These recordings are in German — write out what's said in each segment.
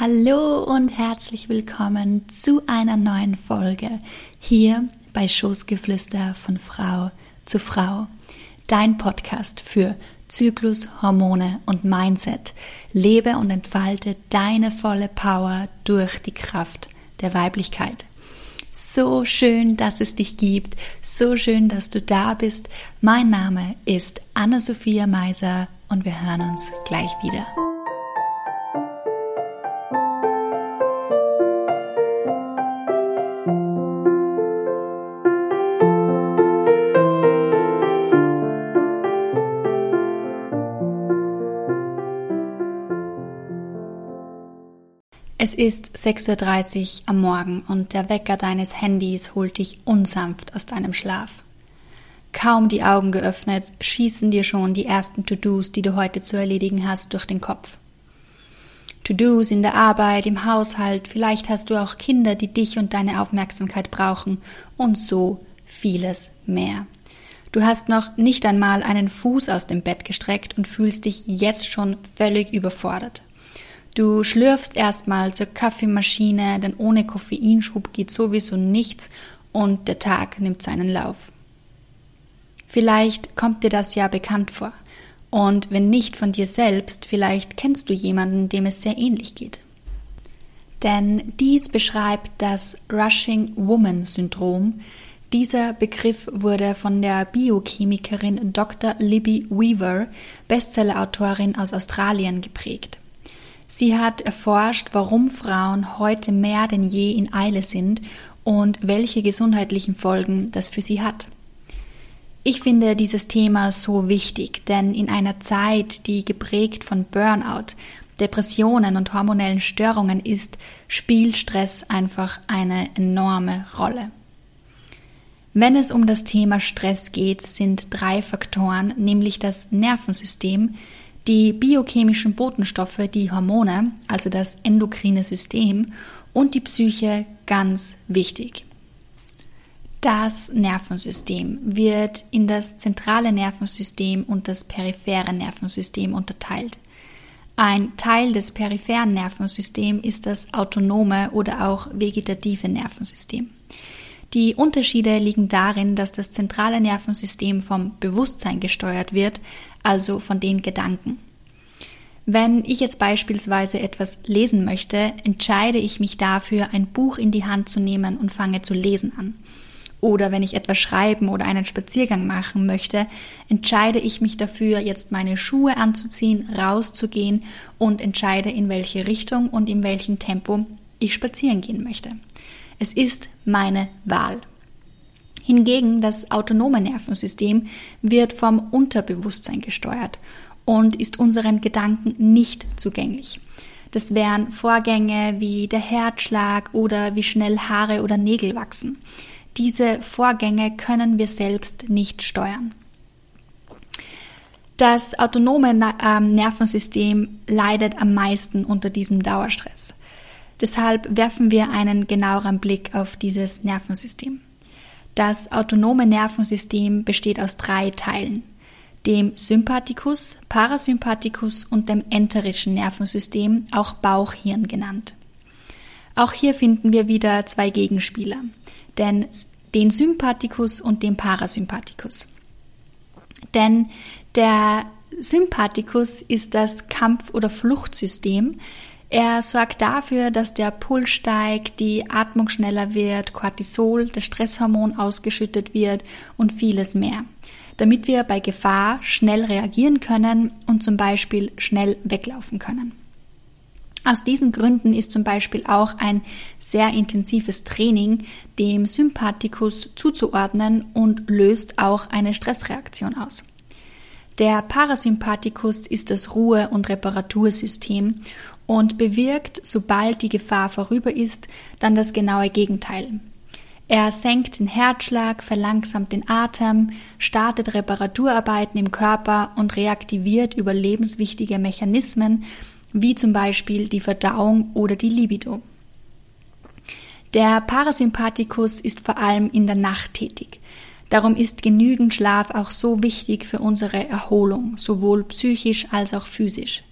Hallo und herzlich willkommen zu einer neuen Folge hier bei Schoßgeflüster von Frau zu Frau. Dein Podcast für Zyklus, Hormone und Mindset. Lebe und entfalte deine volle Power durch die Kraft der Weiblichkeit. So schön, dass es dich gibt. So schön, dass du da bist. Mein Name ist Anna-Sophia Meiser und wir hören uns gleich wieder. Es ist 6.30 Uhr am Morgen und der Wecker deines Handys holt dich unsanft aus deinem Schlaf. Kaum die Augen geöffnet, schießen dir schon die ersten To-Dos, die du heute zu erledigen hast, durch den Kopf. To-Dos in der Arbeit, im Haushalt, vielleicht hast du auch Kinder, die dich und deine Aufmerksamkeit brauchen und so vieles mehr. Du hast noch nicht einmal einen Fuß aus dem Bett gestreckt und fühlst dich jetzt schon völlig überfordert. Du schlürfst erstmal zur Kaffeemaschine, denn ohne Koffeinschub geht sowieso nichts und der Tag nimmt seinen Lauf. Vielleicht kommt dir das ja bekannt vor. Und wenn nicht von dir selbst, vielleicht kennst du jemanden, dem es sehr ähnlich geht. Denn dies beschreibt das Rushing Woman Syndrom. Dieser Begriff wurde von der Biochemikerin Dr. Libby Weaver, Bestsellerautorin aus Australien, geprägt. Sie hat erforscht, warum Frauen heute mehr denn je in Eile sind und welche gesundheitlichen Folgen das für sie hat. Ich finde dieses Thema so wichtig, denn in einer Zeit, die geprägt von Burnout, Depressionen und hormonellen Störungen ist, spielt Stress einfach eine enorme Rolle. Wenn es um das Thema Stress geht, sind drei Faktoren, nämlich das Nervensystem, die biochemischen Botenstoffe, die Hormone, also das endokrine System und die Psyche ganz wichtig. Das Nervensystem wird in das zentrale Nervensystem und das periphere Nervensystem unterteilt. Ein Teil des peripheren Nervensystems ist das autonome oder auch vegetative Nervensystem. Die Unterschiede liegen darin, dass das zentrale Nervensystem vom Bewusstsein gesteuert wird, also von den Gedanken. Wenn ich jetzt beispielsweise etwas lesen möchte, entscheide ich mich dafür, ein Buch in die Hand zu nehmen und fange zu lesen an. Oder wenn ich etwas schreiben oder einen Spaziergang machen möchte, entscheide ich mich dafür, jetzt meine Schuhe anzuziehen, rauszugehen und entscheide, in welche Richtung und in welchem Tempo ich spazieren gehen möchte. Es ist meine Wahl. Hingegen das autonome Nervensystem wird vom Unterbewusstsein gesteuert und ist unseren Gedanken nicht zugänglich. Das wären Vorgänge wie der Herzschlag oder wie schnell Haare oder Nägel wachsen. Diese Vorgänge können wir selbst nicht steuern. Das autonome ähm, Nervensystem leidet am meisten unter diesem Dauerstress. Deshalb werfen wir einen genaueren Blick auf dieses Nervensystem. Das autonome Nervensystem besteht aus drei Teilen, dem Sympathikus, Parasympathikus und dem enterischen Nervensystem, auch Bauchhirn genannt. Auch hier finden wir wieder zwei Gegenspieler, denn den Sympathikus und den Parasympathikus. Denn der Sympathikus ist das Kampf- oder Fluchtsystem, er sorgt dafür, dass der Puls steigt, die Atmung schneller wird, Cortisol, das Stresshormon ausgeschüttet wird und vieles mehr, damit wir bei Gefahr schnell reagieren können und zum Beispiel schnell weglaufen können. Aus diesen Gründen ist zum Beispiel auch ein sehr intensives Training dem Sympathikus zuzuordnen und löst auch eine Stressreaktion aus. Der Parasympathikus ist das Ruhe- und Reparatursystem und bewirkt, sobald die Gefahr vorüber ist, dann das genaue Gegenteil. Er senkt den Herzschlag, verlangsamt den Atem, startet Reparaturarbeiten im Körper und reaktiviert überlebenswichtige Mechanismen, wie zum Beispiel die Verdauung oder die Libido. Der Parasympathikus ist vor allem in der Nacht tätig. Darum ist genügend Schlaf auch so wichtig für unsere Erholung, sowohl psychisch als auch physisch.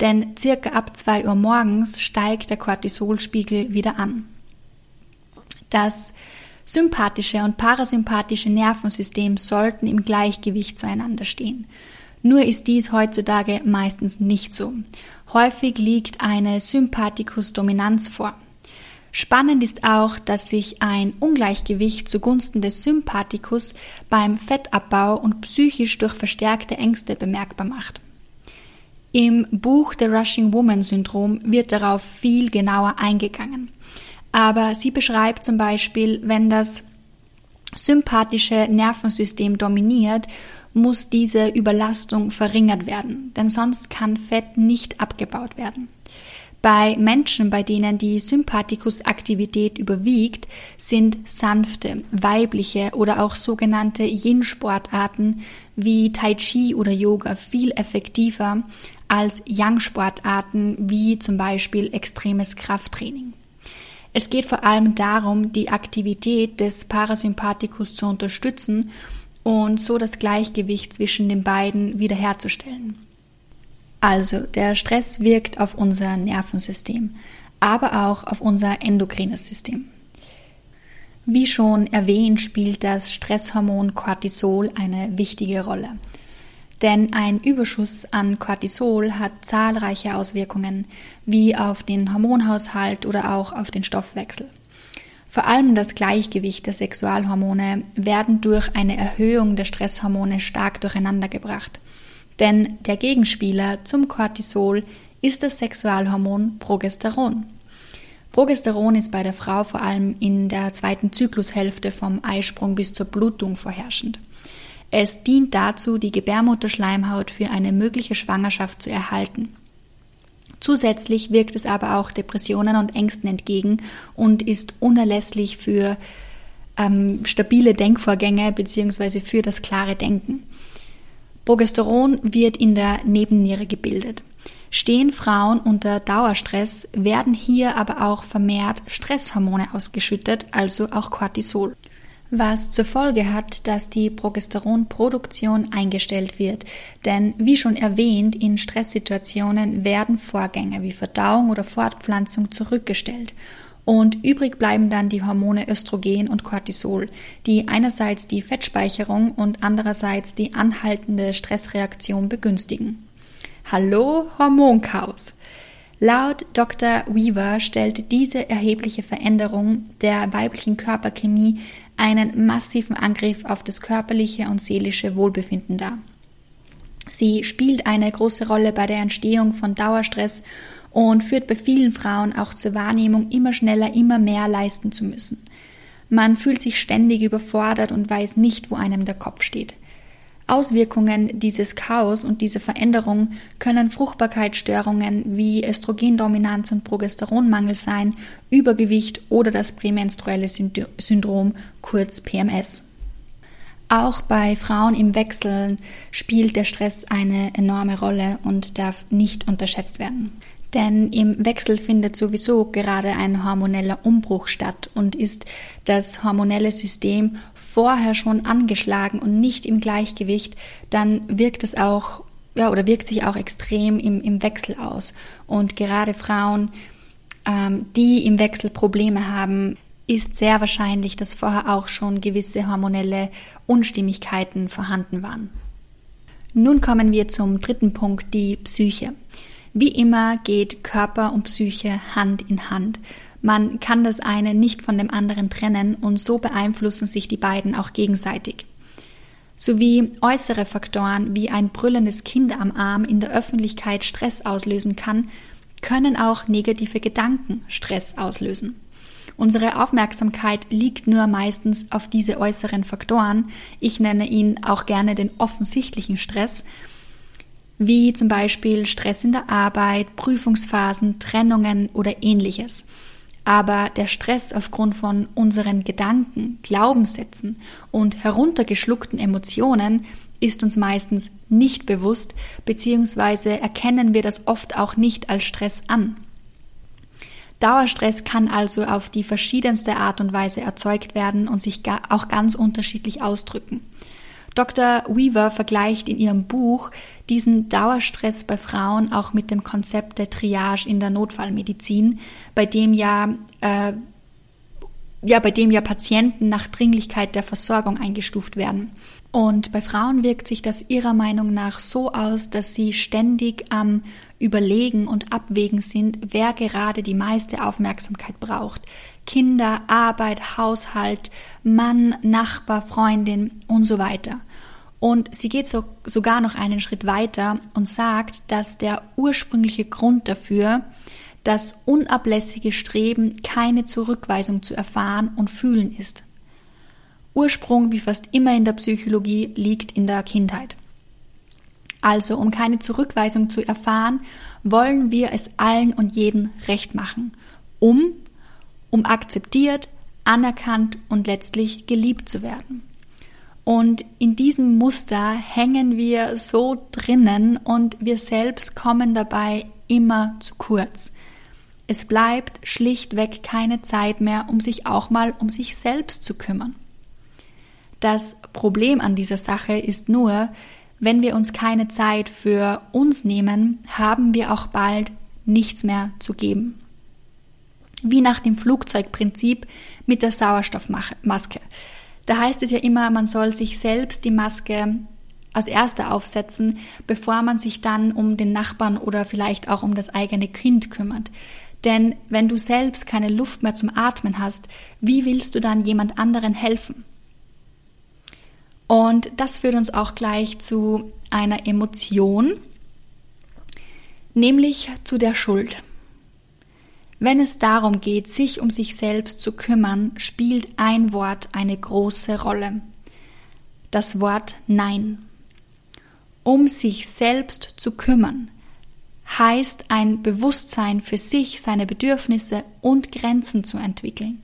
Denn circa ab 2 Uhr morgens steigt der Cortisolspiegel wieder an. Das sympathische und parasympathische Nervensystem sollten im Gleichgewicht zueinander stehen. Nur ist dies heutzutage meistens nicht so. Häufig liegt eine Sympathikus-Dominanz vor. Spannend ist auch, dass sich ein Ungleichgewicht zugunsten des Sympathikus beim Fettabbau und psychisch durch verstärkte Ängste bemerkbar macht. Im Buch The Rushing Woman Syndrom wird darauf viel genauer eingegangen. Aber sie beschreibt zum Beispiel, wenn das sympathische Nervensystem dominiert, muss diese Überlastung verringert werden, denn sonst kann Fett nicht abgebaut werden. Bei Menschen, bei denen die Sympathikusaktivität überwiegt, sind sanfte, weibliche oder auch sogenannte Yin-Sportarten wie Tai Chi oder Yoga viel effektiver als Yang-Sportarten wie zum Beispiel extremes Krafttraining. Es geht vor allem darum, die Aktivität des Parasympathikus zu unterstützen und so das Gleichgewicht zwischen den beiden wiederherzustellen. Also, der Stress wirkt auf unser Nervensystem, aber auch auf unser endokrines System. Wie schon erwähnt, spielt das Stresshormon Cortisol eine wichtige Rolle. Denn ein Überschuss an Cortisol hat zahlreiche Auswirkungen, wie auf den Hormonhaushalt oder auch auf den Stoffwechsel. Vor allem das Gleichgewicht der Sexualhormone werden durch eine Erhöhung der Stresshormone stark durcheinandergebracht. Denn der Gegenspieler zum Cortisol ist das Sexualhormon Progesteron. Progesteron ist bei der Frau vor allem in der zweiten Zyklushälfte vom Eisprung bis zur Blutung vorherrschend. Es dient dazu, die Gebärmutterschleimhaut für eine mögliche Schwangerschaft zu erhalten. Zusätzlich wirkt es aber auch Depressionen und Ängsten entgegen und ist unerlässlich für ähm, stabile Denkvorgänge bzw. für das klare Denken. Progesteron wird in der Nebenniere gebildet. Stehen Frauen unter Dauerstress, werden hier aber auch vermehrt Stresshormone ausgeschüttet, also auch Cortisol. Was zur Folge hat, dass die Progesteronproduktion eingestellt wird. Denn wie schon erwähnt, in Stresssituationen werden Vorgänge wie Verdauung oder Fortpflanzung zurückgestellt. Und übrig bleiben dann die Hormone Östrogen und Cortisol, die einerseits die Fettspeicherung und andererseits die anhaltende Stressreaktion begünstigen. Hallo Hormonchaos! Laut Dr. Weaver stellt diese erhebliche Veränderung der weiblichen Körperchemie einen massiven Angriff auf das körperliche und seelische Wohlbefinden dar. Sie spielt eine große Rolle bei der Entstehung von Dauerstress und führt bei vielen Frauen auch zur Wahrnehmung, immer schneller, immer mehr leisten zu müssen. Man fühlt sich ständig überfordert und weiß nicht, wo einem der Kopf steht. Auswirkungen dieses Chaos und dieser Veränderung können Fruchtbarkeitsstörungen wie Östrogendominanz und Progesteronmangel sein, Übergewicht oder das prämenstruelle Syndrom, kurz PMS. Auch bei Frauen im Wechsel spielt der Stress eine enorme Rolle und darf nicht unterschätzt werden. Denn im Wechsel findet sowieso gerade ein hormoneller Umbruch statt und ist das hormonelle System vorher schon angeschlagen und nicht im Gleichgewicht, dann wirkt es auch, ja, oder wirkt sich auch extrem im, im Wechsel aus. Und gerade Frauen, ähm, die im Wechsel Probleme haben, ist sehr wahrscheinlich, dass vorher auch schon gewisse hormonelle Unstimmigkeiten vorhanden waren. Nun kommen wir zum dritten Punkt, die Psyche. Wie immer geht Körper und Psyche Hand in Hand. Man kann das eine nicht von dem anderen trennen und so beeinflussen sich die beiden auch gegenseitig. Sowie äußere Faktoren wie ein brüllendes Kind am Arm in der Öffentlichkeit Stress auslösen kann, können auch negative Gedanken Stress auslösen. Unsere Aufmerksamkeit liegt nur meistens auf diese äußeren Faktoren. Ich nenne ihn auch gerne den offensichtlichen Stress, wie zum Beispiel Stress in der Arbeit, Prüfungsphasen, Trennungen oder ähnliches. Aber der Stress aufgrund von unseren Gedanken, Glaubenssätzen und heruntergeschluckten Emotionen ist uns meistens nicht bewusst, beziehungsweise erkennen wir das oft auch nicht als Stress an. Dauerstress kann also auf die verschiedenste Art und Weise erzeugt werden und sich auch ganz unterschiedlich ausdrücken. Dr. Weaver vergleicht in ihrem Buch diesen Dauerstress bei Frauen auch mit dem Konzept der Triage in der Notfallmedizin, bei dem ja, äh, ja, bei dem ja Patienten nach Dringlichkeit der Versorgung eingestuft werden. Und bei Frauen wirkt sich das ihrer Meinung nach so aus, dass sie ständig am Überlegen und Abwägen sind, wer gerade die meiste Aufmerksamkeit braucht. Kinder, Arbeit, Haushalt, Mann, Nachbar, Freundin und so weiter. Und sie geht so, sogar noch einen Schritt weiter und sagt, dass der ursprüngliche Grund dafür das unablässige Streben, keine Zurückweisung zu erfahren und fühlen ist. Ursprung, wie fast immer in der Psychologie, liegt in der Kindheit. Also, um keine Zurückweisung zu erfahren, wollen wir es allen und jeden recht machen, um, um akzeptiert, anerkannt und letztlich geliebt zu werden. Und in diesem Muster hängen wir so drinnen und wir selbst kommen dabei immer zu kurz. Es bleibt schlichtweg keine Zeit mehr, um sich auch mal um sich selbst zu kümmern. Das Problem an dieser Sache ist nur, wenn wir uns keine Zeit für uns nehmen, haben wir auch bald nichts mehr zu geben. Wie nach dem Flugzeugprinzip mit der Sauerstoffmaske. Da heißt es ja immer, man soll sich selbst die Maske als erster aufsetzen, bevor man sich dann um den Nachbarn oder vielleicht auch um das eigene Kind kümmert. Denn wenn du selbst keine Luft mehr zum Atmen hast, wie willst du dann jemand anderen helfen? Und das führt uns auch gleich zu einer Emotion, nämlich zu der Schuld. Wenn es darum geht, sich um sich selbst zu kümmern, spielt ein Wort eine große Rolle. Das Wort Nein. Um sich selbst zu kümmern, heißt ein Bewusstsein für sich, seine Bedürfnisse und Grenzen zu entwickeln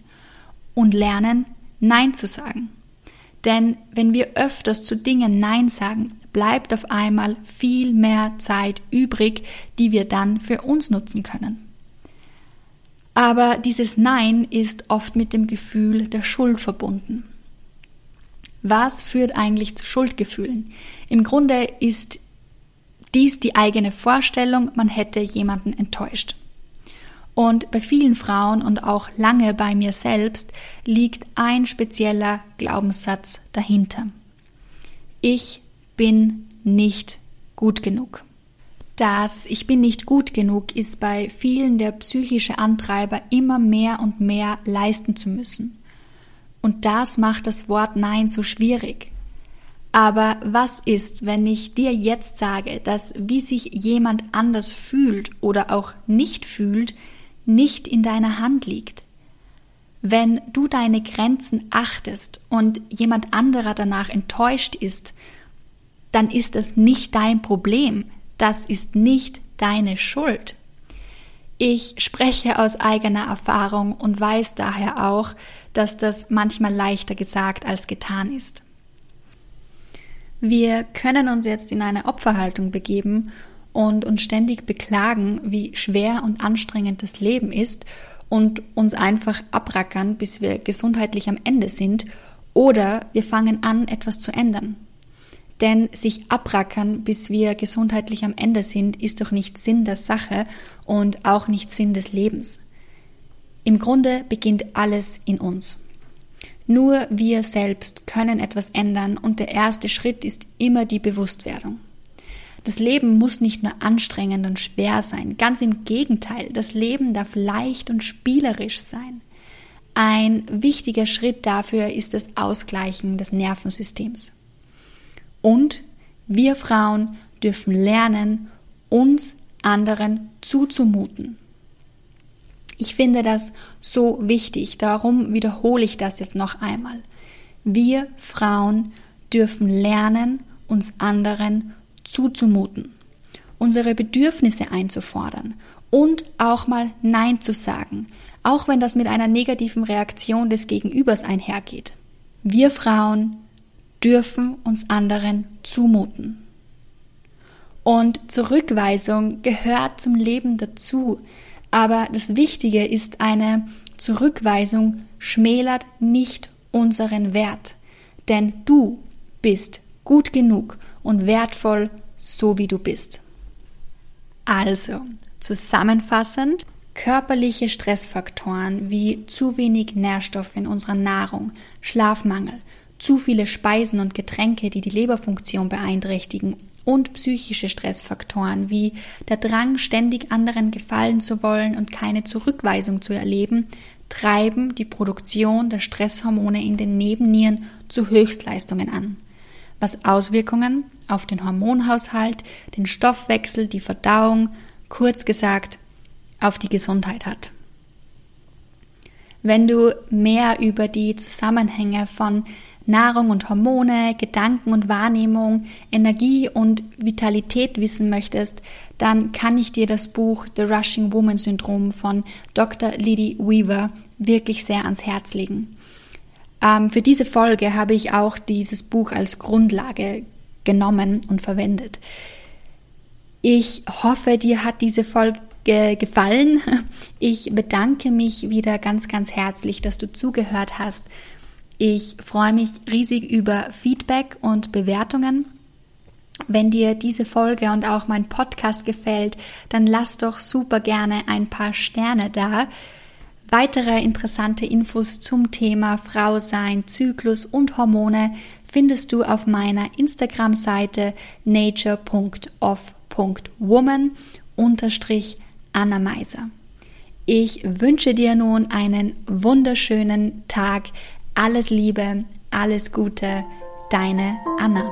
und lernen, Nein zu sagen. Denn wenn wir öfters zu Dingen Nein sagen, bleibt auf einmal viel mehr Zeit übrig, die wir dann für uns nutzen können. Aber dieses Nein ist oft mit dem Gefühl der Schuld verbunden. Was führt eigentlich zu Schuldgefühlen? Im Grunde ist dies die eigene Vorstellung, man hätte jemanden enttäuscht. Und bei vielen Frauen und auch lange bei mir selbst liegt ein spezieller Glaubenssatz dahinter. Ich bin nicht gut genug. Das Ich bin nicht gut genug ist bei vielen der psychische Antreiber, immer mehr und mehr leisten zu müssen. Und das macht das Wort Nein so schwierig. Aber was ist, wenn ich dir jetzt sage, dass wie sich jemand anders fühlt oder auch nicht fühlt, nicht in deiner Hand liegt. Wenn du deine Grenzen achtest und jemand anderer danach enttäuscht ist, dann ist das nicht dein Problem, das ist nicht deine Schuld. Ich spreche aus eigener Erfahrung und weiß daher auch, dass das manchmal leichter gesagt als getan ist. Wir können uns jetzt in eine Opferhaltung begeben und uns ständig beklagen, wie schwer und anstrengend das Leben ist und uns einfach abrackern, bis wir gesundheitlich am Ende sind, oder wir fangen an, etwas zu ändern. Denn sich abrackern, bis wir gesundheitlich am Ende sind, ist doch nicht Sinn der Sache und auch nicht Sinn des Lebens. Im Grunde beginnt alles in uns. Nur wir selbst können etwas ändern und der erste Schritt ist immer die Bewusstwerdung. Das Leben muss nicht nur anstrengend und schwer sein, ganz im Gegenteil, das Leben darf leicht und spielerisch sein. Ein wichtiger Schritt dafür ist das Ausgleichen des Nervensystems. Und wir Frauen dürfen lernen, uns anderen zuzumuten. Ich finde das so wichtig, darum wiederhole ich das jetzt noch einmal. Wir Frauen dürfen lernen, uns anderen zuzumuten, unsere Bedürfnisse einzufordern und auch mal Nein zu sagen, auch wenn das mit einer negativen Reaktion des Gegenübers einhergeht. Wir Frauen dürfen uns anderen zumuten. Und Zurückweisung gehört zum Leben dazu, aber das Wichtige ist eine Zurückweisung schmälert nicht unseren Wert, denn du bist gut genug und wertvoll, so wie du bist. Also, zusammenfassend, körperliche Stressfaktoren wie zu wenig Nährstoffe in unserer Nahrung, Schlafmangel, zu viele Speisen und Getränke, die die Leberfunktion beeinträchtigen und psychische Stressfaktoren wie der Drang, ständig anderen gefallen zu wollen und keine Zurückweisung zu erleben, treiben die Produktion der Stresshormone in den Nebennieren zu Höchstleistungen an, was Auswirkungen auf den Hormonhaushalt, den Stoffwechsel, die Verdauung, kurz gesagt auf die Gesundheit hat. Wenn du mehr über die Zusammenhänge von Nahrung und Hormone, Gedanken und Wahrnehmung, Energie und Vitalität wissen möchtest, dann kann ich dir das Buch The Rushing Woman Syndrom von Dr. Liddy Weaver wirklich sehr ans Herz legen. Ähm, für diese Folge habe ich auch dieses Buch als Grundlage genommen und verwendet. Ich hoffe, dir hat diese Folge gefallen. Ich bedanke mich wieder ganz, ganz herzlich, dass du zugehört hast. Ich freue mich riesig über Feedback und Bewertungen. Wenn dir diese Folge und auch mein Podcast gefällt, dann lass doch super gerne ein paar Sterne da. Weitere interessante Infos zum Thema Frau sein, Zyklus und Hormone findest du auf meiner Instagram-Seite nature.off.woman unterstrich Anna Meiser. Ich wünsche dir nun einen wunderschönen Tag. Alles Liebe, alles Gute, deine Anna.